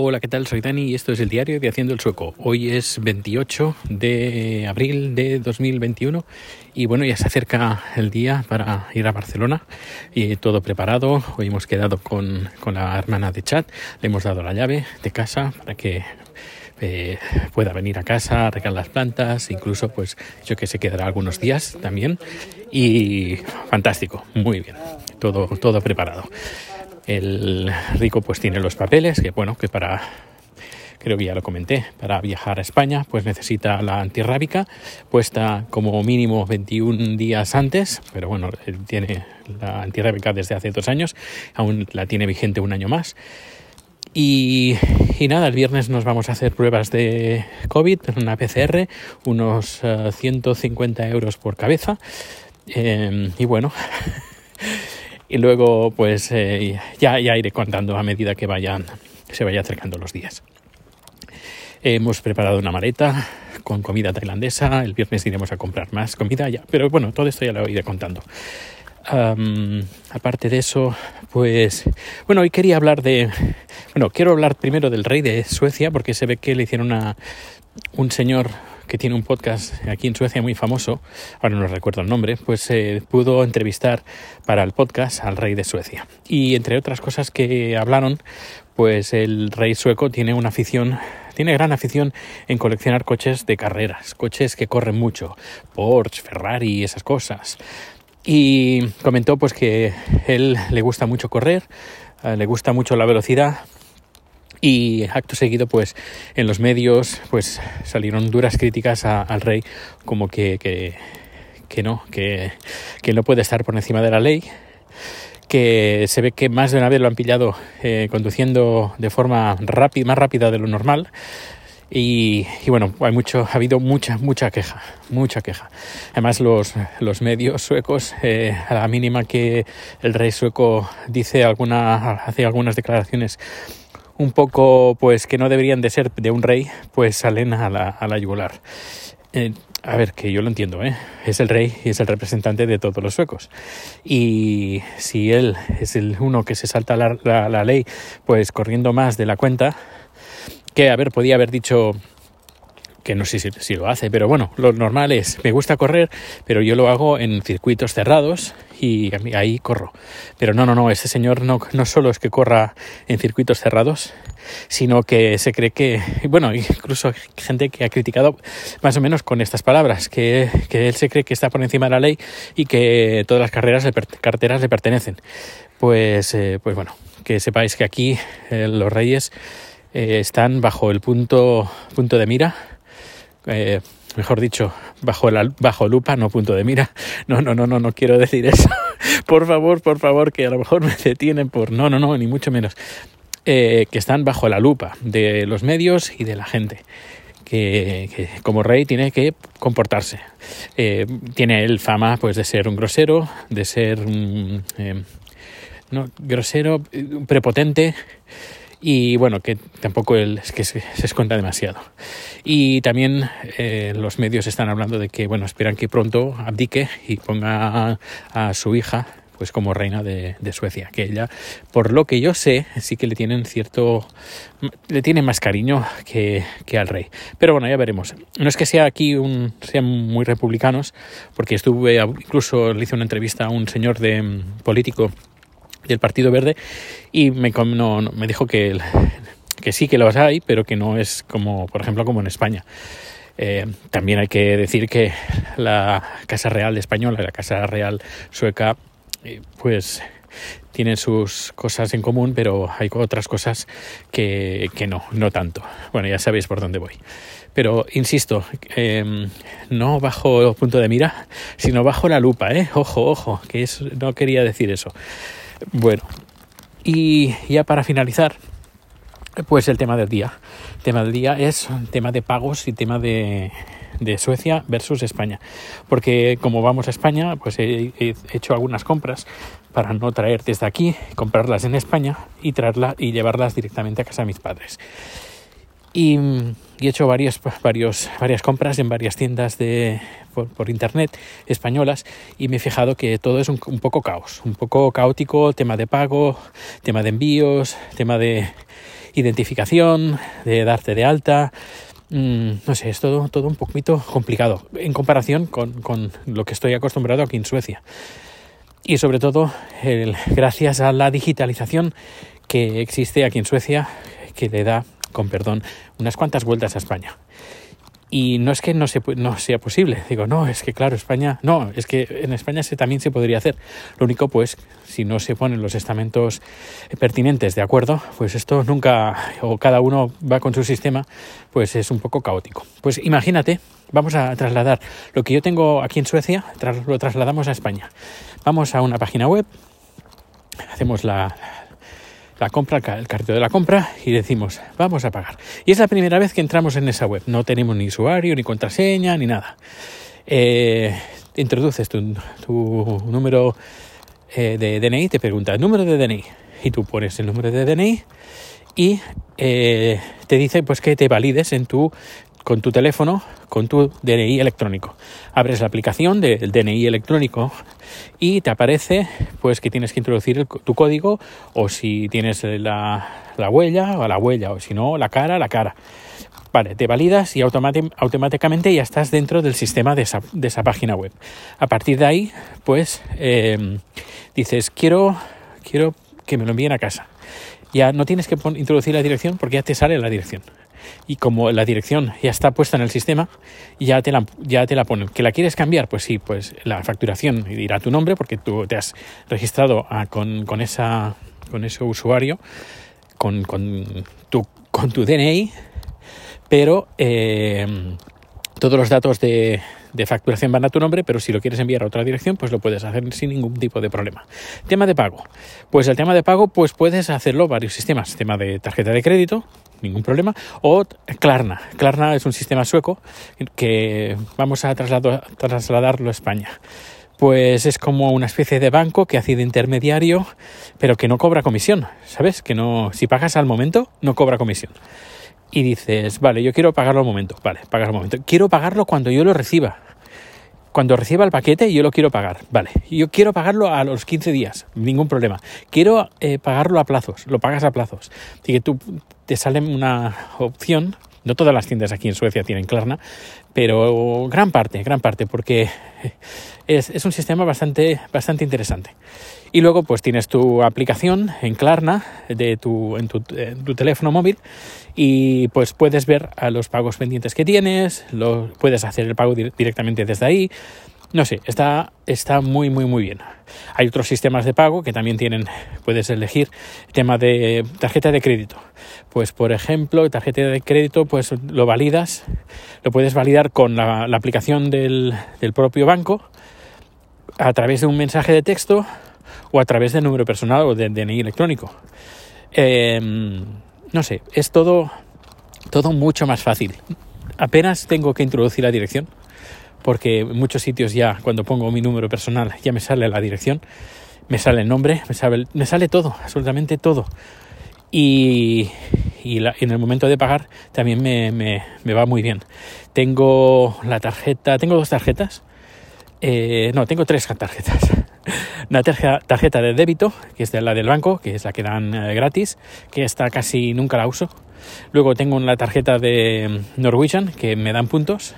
Hola, ¿qué tal? Soy Dani y esto es el diario de Haciendo el Sueco. Hoy es 28 de abril de 2021 y bueno, ya se acerca el día para ir a Barcelona y todo preparado. Hoy hemos quedado con, la hermana de Chad, le hemos dado la llave de casa para que eh, pueda venir a casa, regar las plantas, incluso pues yo que se quedará algunos días también y fantástico, muy bien, todo, todo preparado. El rico pues tiene los papeles, que bueno, que para, creo que ya lo comenté, para viajar a España pues necesita la antirrábica puesta como mínimo 21 días antes, pero bueno, tiene la antirrábica desde hace dos años, aún la tiene vigente un año más. Y, nada, el viernes nos vamos a hacer pruebas de COVID, una PCR, unos 150 eh, euros por cabeza. Eh, y bueno, y luego pues eh, ya, ya iré contando a medida que vayan, se vaya acercando los días. Hemos preparado una maleta con comida tailandesa, el viernes iremos a comprar más comida ya, pero bueno, todo esto ya lo iré contando. aparte de eso, pues bueno, hoy quería hablar de, bueno, quiero hablar primero del rey de Suecia porque se ve que le hicieron a un señor que tiene un podcast aquí en Suecia muy famoso, ahora no recuerdo el nombre, pues eh, pudo entrevistar para el podcast al rey de Suecia. Y entre otras cosas que hablaron, pues el rey sueco tiene una afición, tiene gran afición en coleccionar coches de carreras, coches que corren mucho, Porsche, Ferrari, esas cosas. Y comentó pues que él le gusta mucho correr, eh, le gusta mucho la velocidad y acto seguido pues en los medios pues salieron duras críticas al rey como que, que, no que, que, no puede estar por encima de la ley que se ve que más de una vez lo han pillado eh, conduciendo de forma rápida, más rápida de lo normal y, bueno, hay mucho, ha habido mucha, mucha queja, mucha queja. Además, los, los medios suecos, eh, a la mínima que el rey sueco dice alguna, hace algunas declaraciones un poco pues que no deberían de ser de un rey, pues salen a la, a la yugular. Eh, a ver, que yo lo entiendo, ¿eh? es el rey y es el representante de todos los suecos. Y si él es el uno que se salta la, la, la ley, pues corriendo más de la cuenta, que a ver, podía haber dicho que no sé si, lo hace, pero bueno, lo normal es, me gusta correr, pero yo lo hago en circuitos cerrados y ahí corro. Pero no, no, no, ese señor no, no solo es que corra en circuitos cerrados, sino que se cree que, bueno, incluso gente que ha criticado más o menos con estas palabras, que, él se cree que está por encima de la ley y que todas las carreras carteras le pertenecen. Pues, eh, pues bueno, que sepáis que aquí eh, los reyes eh, están bajo el punto, punto de mira eh, mejor dicho, bajo, la, bajo lupa, no punto de mira. No, no, no, no, no quiero decir eso. por favor, por favor, que a lo mejor me detienen por... No, no, no, ni mucho menos. Eh, que están bajo la lupa de los medios y de la gente. Que, como rey tiene que comportarse. Eh, tiene él fama pues de ser un grosero, de ser un no, grosero, prepotente, y bueno, que tampoco es que se, esconda demasiado. Y también eh, los medios están hablando de que, bueno, esperan que pronto abdique y ponga a, su hija pues como reina de, Suecia, que ella, por lo que yo sé, sí que le tienen cierto, le tienen más cariño que, que, al rey. Pero bueno, ya veremos. No es que sea aquí un, sean muy republicanos, porque estuve, incluso le hice una entrevista a un señor de mm, político del Partido Verde y me, dijo que, que sí que los hay, pero que no es como, por ejemplo, como en España. Eh, también hay que decir que la Casa Real española y la Casa Real sueca, eh, pues tienen sus cosas en común, pero hay otras cosas que, no, no tanto. Bueno, ya sabéis por dónde voy. Pero insisto, em, no bajo punto de mira, sino bajo la lupa, ¿eh? Ojo, ojo, que no quería decir eso. Bueno, y ya para finalizar, pues el tema del día. El tema del día es tema de pagos y tema de, de Suecia versus España. Porque como vamos a España, pues he, hecho algunas compras para no traer desde aquí, comprarlas en España y traerlas y llevarlas directamente a casa de mis padres. Y, he hecho varias, varias compras en varias tiendas de, por, internet españolas y me he fijado que todo es un, poco caos, un poco caótico, tema de pago, tema de envíos, tema de... identificación, de darte de alta. Mm, no sé, es todo, todo un poquito complicado en comparación con, con lo que estoy acostumbrado aquí en Suecia. Y sobre todo, el, gracias a la digitalización que existe aquí en Suecia, que le da, con perdón, unas cuantas vueltas a España. Y no es que no, se, no sea posible, digo, no, es que claro, España, no, es que en España se, también se podría hacer. Lo único, pues, si no se ponen los estamentos pertinentes de acuerdo, pues esto nunca, o cada uno va con su sistema, pues es un poco caótico. Pues imagínate, vamos a trasladar lo que yo tengo aquí en Suecia, lo trasladamos a España. Vamos a una página web, hacemos la, la compra, el carrito de la compra y decimos, vamos a pagar. Y es la primera vez que entramos en esa web. No tenemos ni usuario, ni contraseña, ni nada. Eh, introduces tu, número eh, de DNI, te pregunta el número de DNI y tú pones el número de DNI y eh, te dice pues que te valides en tu con tu teléfono, con tu DNI electrónico. Abres la aplicación del DNI electrónico y te aparece pues que tienes que introducir tu código o si tienes la, huella o la huella o si no la cara, la cara. Vale, te validas y automáticamente ya estás dentro del sistema de esa, página web. A partir de ahí, pues em, dices, quiero, quiero que me lo envíen a casa. Ya no tienes que introducir la dirección porque ya te sale la dirección y como la dirección ya está puesta en el sistema, ya te la, ya te la ponen. ¿Que la quieres cambiar? Pues sí, pues la facturación dirá tu nombre porque tú te has registrado con, con, esa, con ese usuario, con, con, tu, con tu DNI, pero eh, todos los datos de, de facturación van a tu nombre, pero si lo quieres enviar a otra dirección, pues lo puedes hacer sin ningún tipo de problema. Tema de pago. Pues el tema de pago, pues puedes hacerlo varios sistemas. Tema de tarjeta de crédito, ningún problema. O Klarna. Klarna es un sistema sueco que vamos a trasladarlo a España. Pues es como una especie de banco que hace de intermediario, pero que no cobra comisión, ¿sabes? Que no, si pagas al momento, no cobra comisión y dices, vale, yo quiero pagarlo al momento, vale, pagar al momento. Quiero pagarlo cuando yo lo reciba. Cuando reciba el paquete, yo lo quiero pagar, vale. Yo quiero pagarlo a los 15 días, ningún problema. Quiero eh, pagarlo a plazos, lo pagas a plazos. Así que tú te sale una opción, no todas las tiendas aquí en Suecia tienen Klarna, pero gran parte, gran parte, porque es, es un sistema bastante, bastante interesante. Y luego pues tienes tu aplicación en Klarna de tu, en, tu, teléfono móvil y pues puedes ver a los pagos pendientes que tienes, lo, puedes hacer el pago directamente desde ahí. No sé, está, está muy, muy, muy bien. Hay otros sistemas de pago que también tienen, puedes elegir tema de tarjeta de crédito. Pues, por ejemplo, tarjeta de crédito, pues lo validas, lo puedes validar con la, aplicación del, del propio banco a través de un mensaje de texto o a través del número personal o del DNI electrónico. Em, no sé, es todo, todo mucho más fácil. Apenas tengo que introducir la dirección, porque en muchos sitios ya cuando pongo mi número personal ya me sale la dirección, me sale el nombre, me sale, me sale todo, absolutamente todo. Y, y en el momento de pagar también me, me, me, va muy bien. Tengo la tarjeta, tengo dos tarjetas. Eh, no, tengo tres tarjetas una tarjeta de débito, que es la del banco, que es la que dan eh, gratis, que esta casi nunca la uso. Luego tengo una tarjeta de Norwegian, que me dan puntos,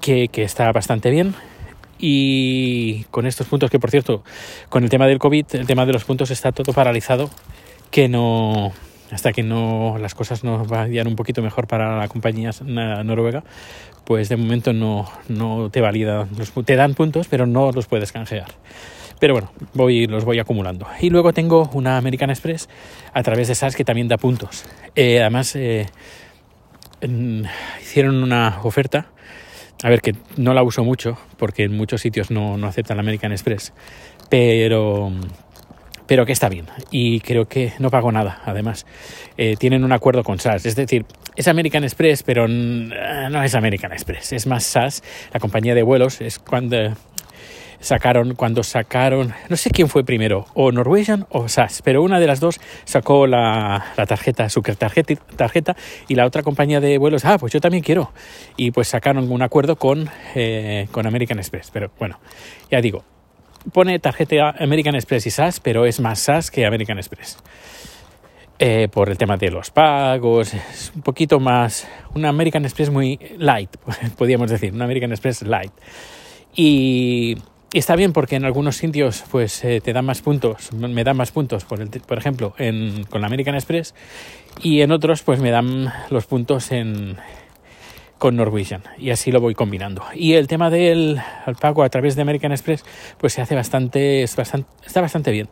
que, está bastante bien. Y con estos puntos, que por cierto, con el tema del COVID, el tema de los puntos está todo paralizado, que no, hasta que no las cosas no vayan un poquito mejor para la compañía noruega, pues de momento no, no te valida, te dan puntos, pero no los puedes canjear. Pero bueno, voy, los voy acumulando. Y luego tengo una American Express a través de SAS que también da puntos. Eh, además, eh, hicieron una oferta. A ver, que no la uso mucho porque en muchos sitios no, no aceptan la American Express. Pero, pero que está bien. Y creo que no pago nada. Además, eh, tienen un acuerdo con SAS. Es decir, es American Express, pero no es American Express. Es más SAS, la compañía de vuelos. Es cuando sacaron, cuando sacaron, no sé quién fue primero, o Norwegian o SAS, pero una de las dos sacó la, la tarjeta, su tarjeta, tarjeta, y la otra compañía de vuelos, ah, pues yo también quiero. Y pues sacaron un acuerdo con, eh, con American Express. Pero bueno, ya digo, pone tarjeta American Express y SAS, pero es más SAS que American Express. eh, por el tema de los pagos, es un poquito más, una American Express muy light, podríamos decir, una American Express light. Y, está bien porque en algunos sitios pues eh, te dan más puntos, me dan más puntos, por, el, por ejemplo, en, con la American Express, y en otros pues me dan los puntos en, con Norwegian y así lo voy combinando. Y el tema del pago a través de American Express pues se hace bastante, bastante está bastante bien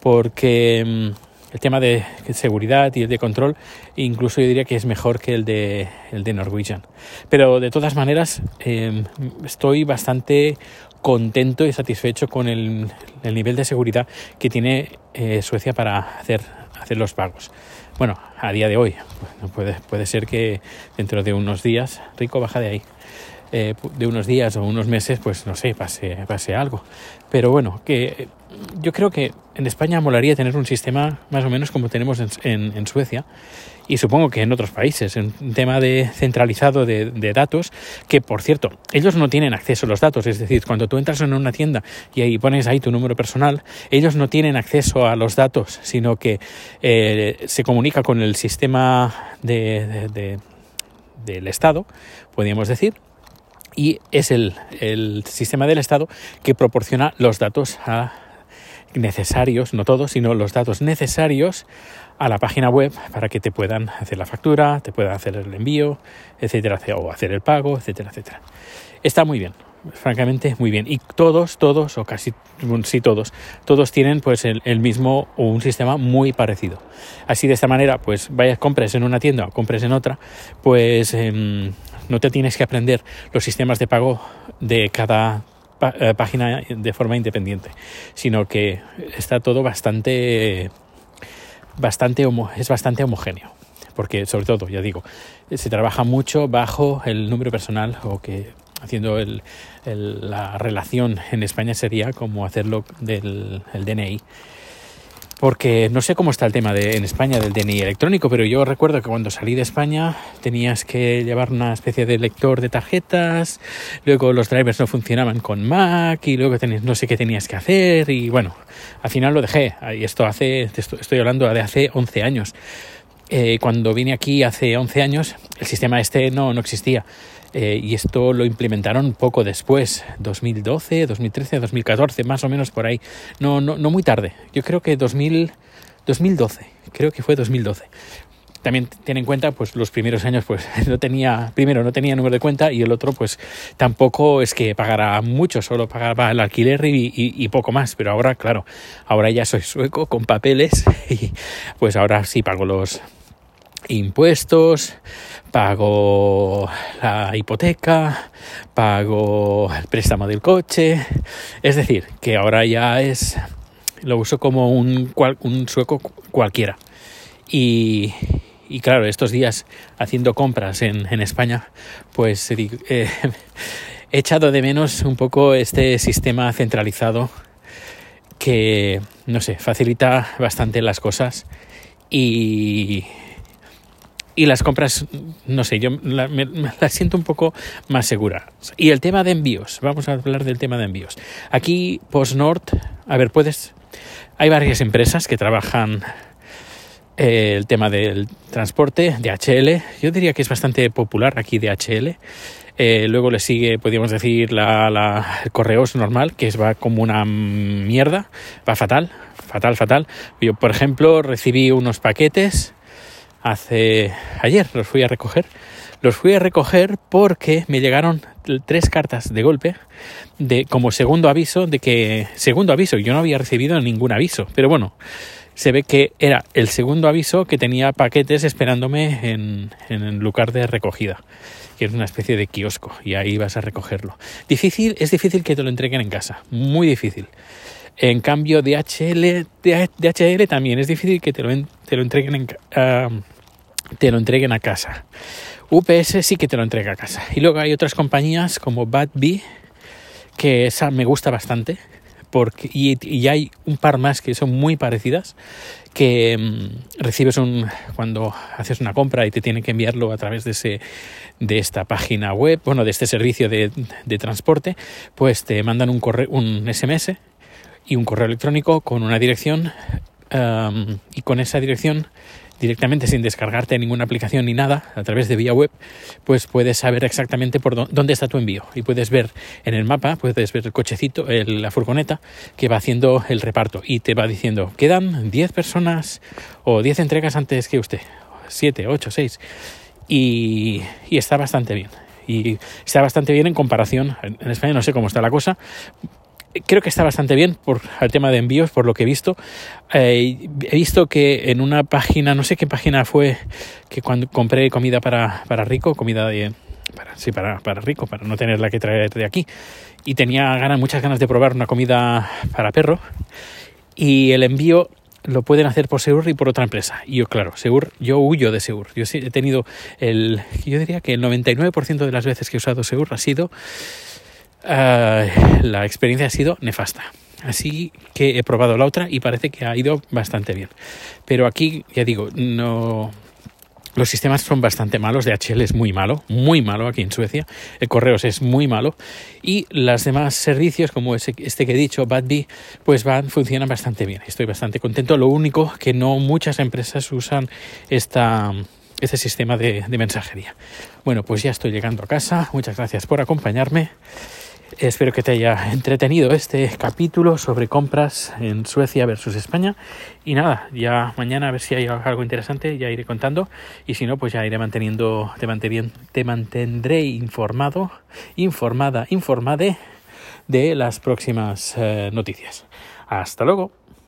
porque mm, el tema de seguridad y el de control, incluso yo diría que es mejor que el de, el de Norwegian. Pero de todas maneras, em, estoy bastante contento y satisfecho con el, nivel de seguridad que tiene eh, Suecia para hacer, hacer los pagos. Bueno, a día de hoy, puede, puede ser que dentro de unos días, Rico, baja de ahí. Eh, de unos días o unos meses, pues no sé, pase, pase algo. Pero bueno, que yo creo que en España molaría tener un sistema más o menos como tenemos en, Suecia y supongo que en otros países, en un tema de centralizado de, datos, que por cierto, ellos no tienen acceso a los datos, es decir, cuando tú entras en una tienda y ahí pones ahí tu número personal, ellos no tienen acceso a los datos, sino que eh, se comunica con el sistema de, del Estado, podríamos decir, y es el, sistema del Estado que proporciona los datos necesarios, no todos, sino los datos necesarios a la página web para que te puedan hacer la factura, te puedan hacer el envío, etcétera, o hacer el pago, etcétera, etcétera. Está muy bien, francamente muy bien. Y todos, todos, o casi sí todos, todos tienen pues el, mismo o un sistema muy parecido. Así de esta manera, pues vayas, compres en una tienda o compres en otra, pues em, no te tienes que aprender los sistemas de pago de cada eh, página de forma independiente, sino que está todo bastante, bastante es bastante homogéneo. Porque sobre todo, ya digo, se trabaja mucho bajo el número personal o que haciendo la relación en España sería como hacerlo del DNI porque no sé cómo está el tema de, en España del DNI electrónico, pero yo recuerdo que cuando salí de España tenías que llevar una especie de lector de tarjetas, luego los drivers no funcionaban con Mac y luego tenías, no sé qué tenías que hacer y bueno, al final lo dejé. Y esto hace, estoy hablando de hace 11 años. Eh, cuando vine aquí hace 11 años, el sistema este no, no existía. Eh, y esto lo implementaron poco después, 2012, 2013, 2014, más o menos por ahí. No, no, no muy tarde. Yo creo que 2000, 2012, creo que fue 2012 también ten en cuenta pues los primeros años pues no tenía primero no tenía número de cuenta y el otro pues tampoco es que pagara mucho solo pagaba el alquiler y, poco más pero ahora claro ahora ya soy sueco con papeles y pues ahora sí pago los impuestos pago la hipoteca pago el préstamo del coche. Es decir que ahora ya es lo uso como un, un sueco cualquiera. Y, y claro, estos días haciendo compras en, España, pues eh, he echado de menos un poco este sistema centralizado que, no sé, facilita bastante las cosas y, y las compras, no sé, yo la, me, las siento un poco más segura. Y el tema de envíos, vamos a hablar del tema de envíos. Aquí, PostNord, a ver, puedes, hay varias empresas que trabajan eh, el tema del transporte, DHL, yo diría que es bastante popular aquí DHL. Eh, luego le sigue, podríamos decir, la, la, el correos normal, que es, va como una mierda, va fatal, fatal, fatal. Yo, por ejemplo, recibí unos paquetes hace ayer, los fui a recoger. Los fui a recoger porque me llegaron tres cartas de golpe de como segundo aviso de que segundo aviso, yo no había recibido ningún aviso, pero bueno, se ve que era el segundo aviso que tenía paquetes esperándome en, el lugar de recogida, que es una especie de kiosco, y ahí vas a recogerlo. Difícil, es difícil que te lo entreguen en casa, muy difícil. En cambio, DHL, DHL también es difícil que te lo, te lo entreguen en, uh, te lo entreguen a casa. UPS sí que te lo entrega a casa. Y luego hay otras compañías como Bad Bee, que esa me gusta bastante, porque, y, hay un par más que son muy parecidas, que mm, recibes un, cuando haces una compra y te tienen que enviarlo a través de, ese, de esta página web, bueno, de este servicio de, de transporte, pues te mandan un, correo, un SMS y un correo electrónico con una dirección y con esa dirección directamente sin descargarte ninguna aplicación ni nada a través de vía web, pues puedes saber exactamente por dónde está tu envío. Y puedes ver en el mapa, puedes ver el cochecito, la furgoneta que va haciendo el reparto y te va diciendo, quedan 10 personas o 10 entregas antes que usted, 7, 8, 6 y, y está bastante bien. Y está bastante bien en comparación. En España no sé cómo está la cosa, creo que está bastante bien por el tema de envíos, por lo que he visto. Eh, he visto que en una página, no sé qué página fue, que cuando compré comida para, para rico, comida de, para, sí, para, para rico, para no tenerla que traer de aquí, y tenía ganas, muchas ganas de probar una comida para perro, y el envío lo pueden hacer por Seur y por otra empresa. Y yo, claro, Seur, yo huyo de Seur. Yo he tenido el, yo diría que el 99% de las veces que he usado Seur ha sido La experiencia ha sido nefasta. Así que he probado la otra y parece que ha ido bastante bien. Pero aquí, ya digo, no. Los sistemas son bastante malos, DHL es muy malo, muy malo aquí en Suecia, el Correos es muy malo y los demás servicios como este que he dicho, Badbee, pues van, funcionan bastante bien. Estoy bastante contento. Lo único que no muchas empresas usan este sistema de mensajería. Bueno, pues ya estoy llegando a casa. Muchas gracias por acompañarme. Espero que te haya entretenido este capítulo sobre compras en Suecia versus España. Y nada, ya mañana a ver si hay algo interesante, ya iré contando. Y si no, pues ya iré manteniendo, te, te mantendré informado, informada, informade de las próximas eh, noticias. Hasta luego.